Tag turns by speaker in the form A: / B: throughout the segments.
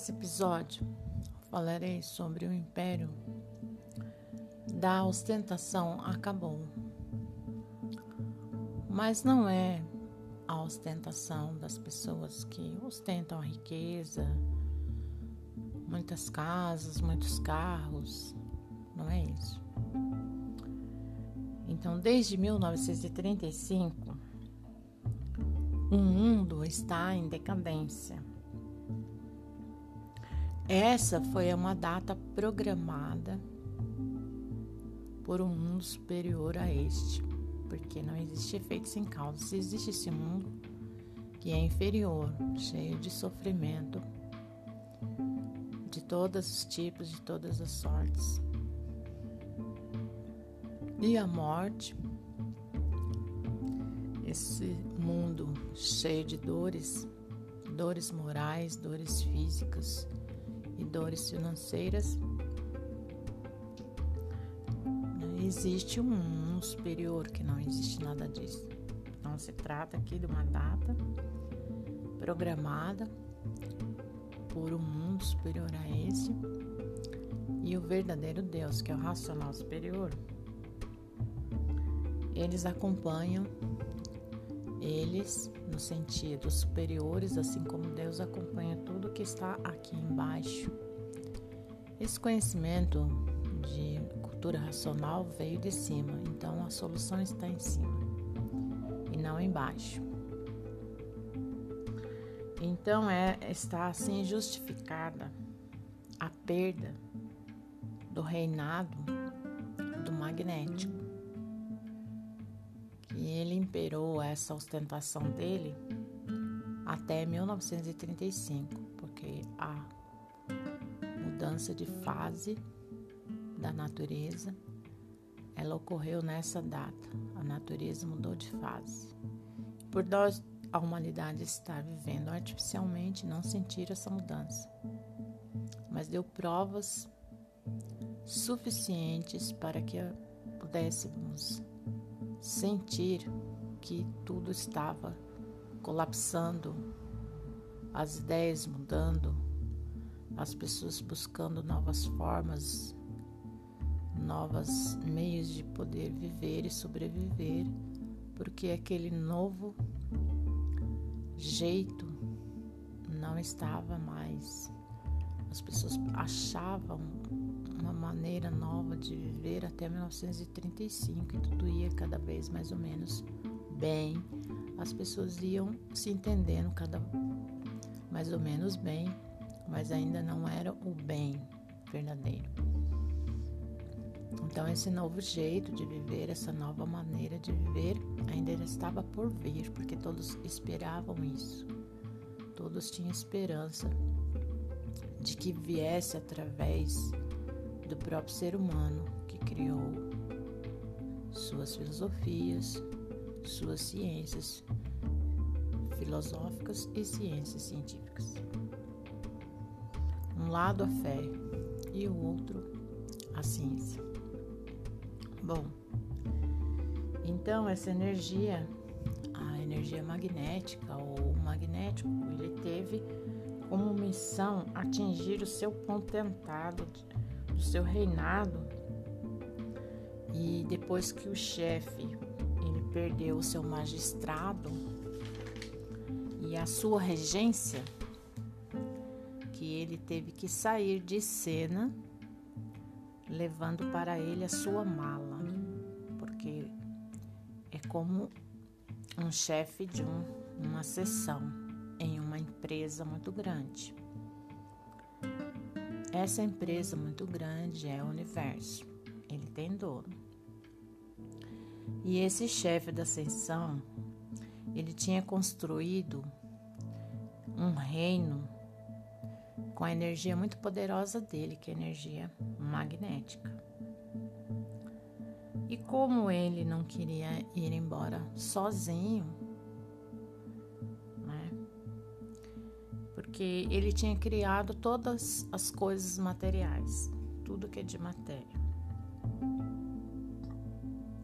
A: Nesse episódio, falarei sobre o império da ostentação acabou. Mas não é a ostentação das pessoas que ostentam a riqueza, muitas casas, muitos carros, não é isso. Então, desde 1935, o mundo está em decadência. Essa foi uma data programada por um mundo superior a este, porque não existe efeito sem causa. Se existe esse mundo que é inferior, cheio de sofrimento, de todos os tipos, de todas as sortes, e a morte, esse mundo cheio de dores, dores morais, dores físicas e dores financeiras, existe um mundo superior que não existe nada disso. Não se trata aqui de uma data programada por um mundo superior a esse e o verdadeiro Deus, que é o racional superior. Eles acompanham eles no sentido superiores, assim como Deus acompanha tudo que está aqui embaixo. Esse conhecimento de cultura racional veio de cima, então a solução está em cima e não embaixo. Então é está assim justificada a perda do reinado do magnético. Que ele imperou essa ostentação dele até 1935, a mudança de fase da natureza, ela ocorreu nessa data. A natureza mudou de fase. Por nós, a humanidade está vivendo artificialmente, não sentir essa mudança, mas deu provas suficientes para que pudéssemos sentir que tudo estava colapsando, as ideias mudando, as pessoas buscando novas formas novos meios de poder viver e sobreviver, porque aquele novo jeito não estava mais. As pessoas achavam uma maneira nova de viver até 1935 e tudo ia cada vez mais ou menos bem. As pessoas iam se entendendo cada mais ou menos bem, mas ainda não era o bem verdadeiro. Então, esse novo jeito de viver, essa nova maneira de viver, ainda estava por vir, porque todos esperavam isso. Todos tinham esperança de que viesse através do próprio ser humano que criou suas filosofias, suas ciências filosóficas e ciências científicas. Um lado a fé e o outro a ciência. Bom, então essa energia, a energia magnética ou magnético, ele teve como missão atingir o seu tentado do seu reinado e depois que o chefe ele perdeu o seu magistrado e a sua regência, que ele teve que sair de cena levando para ele a sua mala, porque é como um chefe de um, uma sessão em uma empresa muito grande. Essa empresa muito grande é o universo, ele tem dono. E esse chefe da ascensão, ele tinha construído um reino com a energia muito poderosa dele, que é a energia magnética. E como ele não queria ir embora sozinho, né? Porque ele tinha criado todas as coisas materiais, tudo que é de matéria.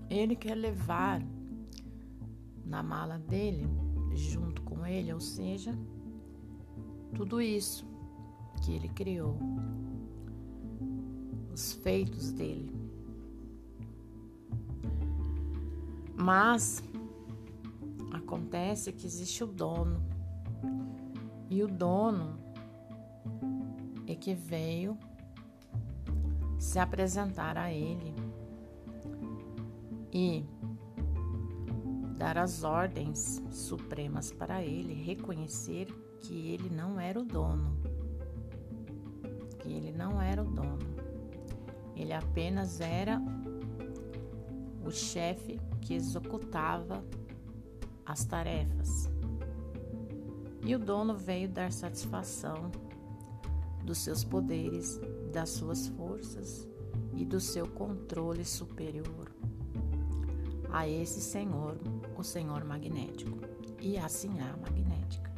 A: Ele quer levar na mala dele, junto com ele, ou seja, tudo isso que ele criou, os feitos dele. Mas acontece que existe o dono, e o dono é que veio se apresentar a ele e dar as ordens supremas para ele, reconhecer que ele não era o dono, que ele não era o dono, ele apenas era o chefe que executava as tarefas. E o dono veio dar satisfação dos seus poderes, das suas forças e do seu controle superior a esse senhor, o senhor magnético, e assim a magnética.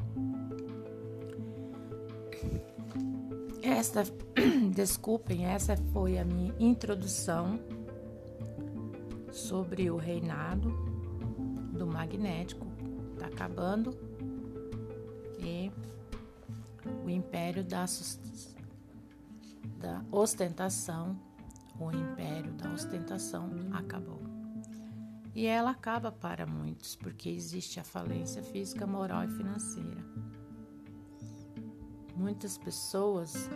A: Esta, desculpem, essa foi a minha introdução sobre o reinado do magnético. Está acabando e o império da, da ostentação, o império da ostentação acabou. E ela acaba para muitos, porque existe a falência física, moral e financeira. Muitas pessoas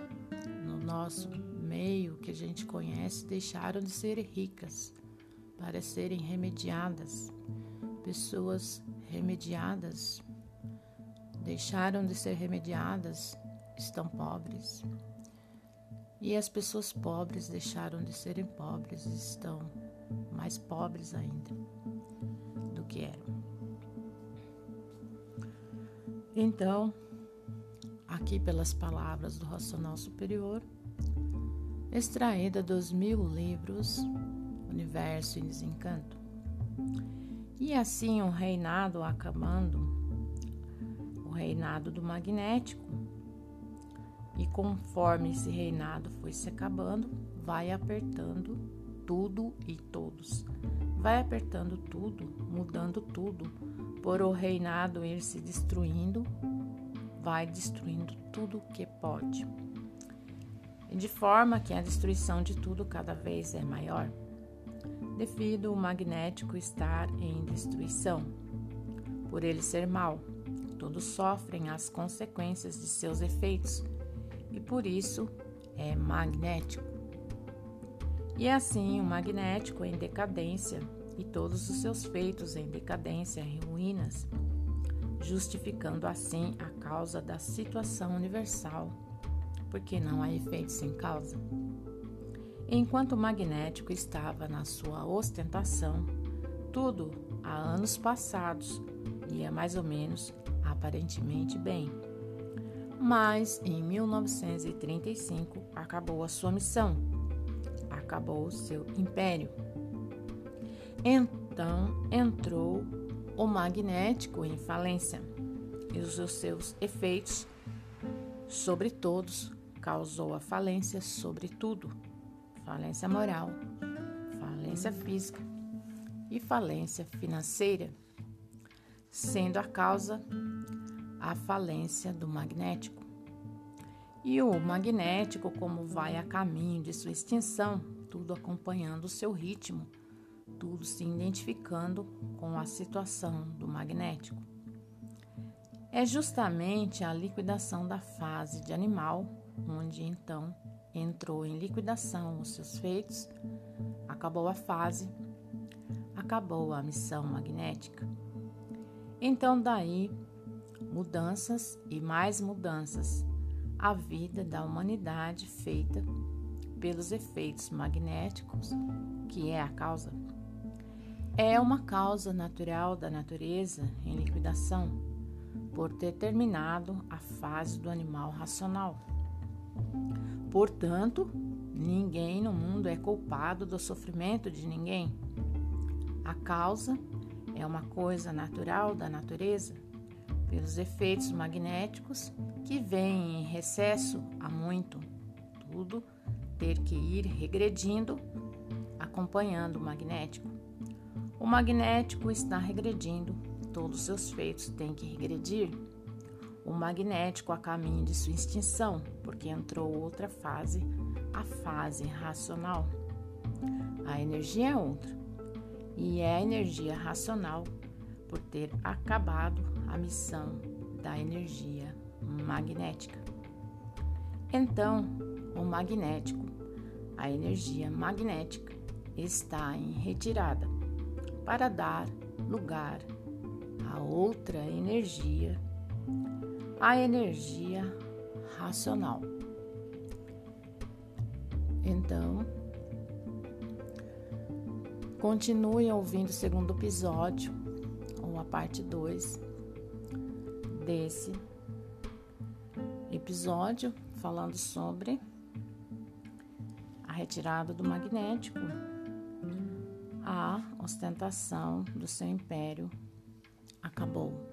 A: no nosso meio que a gente conhece deixaram de ser ricas para serem remediadas. Pessoas remediadas deixaram de ser remediadas, estão pobres. E as pessoas pobres deixaram de serem pobres, estão mais pobres ainda do que eram. Então, aqui pelas palavras do Racional Superior, extraída dos mil livros Universo e Desencanto. E assim o reinado acabando, o reinado do magnético, e conforme esse reinado foi se acabando, vai apertando tudo e todos. Vai apertando tudo, mudando tudo, por o reinado ir se destruindo, vai destruindo tudo que pode. E de forma que a destruição de tudo cada vez é maior, devido o magnético estar em destruição. Por ele ser mal, todos sofrem as consequências de seus efeitos e por isso é magnético. E assim, o magnético em decadência e todos os seus feitos em decadência e ruínas, justificando assim a causa da situação universal, porque não há efeito sem causa. Enquanto o magnético estava na sua ostentação, tudo há anos passados ia mais ou menos aparentemente bem. Mas em 1935 acabou a sua missão acabou o seu império. Então entrou o magnético em falência e os seus efeitos sobre todos causou a falência sobre tudo, falência moral, falência física e falência financeira, sendo a causa a falência do magnético. E o magnético, como vai a caminho de sua extinção, tudo acompanhando o seu ritmo, tudo se identificando com a situação do magnético. É justamente a liquidação da fase de animal, onde então entrou em liquidação os seus feitos, acabou a fase, acabou a missão magnética. Então, daí, mudanças e mais mudanças, a vida da humanidade feita pelos efeitos magnéticos, que é a causa, é uma causa natural da natureza em liquidação, por ter terminado a fase do animal racional. Portanto, ninguém no mundo é culpado do sofrimento de ninguém. A causa é uma coisa natural da natureza, pelos efeitos magnéticos que vêm em recesso há muito. Tudo ter que ir regredindo, acompanhando o magnético. O magnético está regredindo, todos os seus feitos têm que regredir. O magnético a caminho de sua extinção, porque entrou outra fase, a fase racional. A energia é outra, e é a energia racional por ter acabado a missão da energia magnética. Então, o magnético, a energia magnética, está em retirada para dar lugar a outra energia, a energia racional. Então, continue ouvindo o segundo episódio, ou a parte 2 desse episódio falando sobre a retirada do magnético, a ostentação do seu império acabou.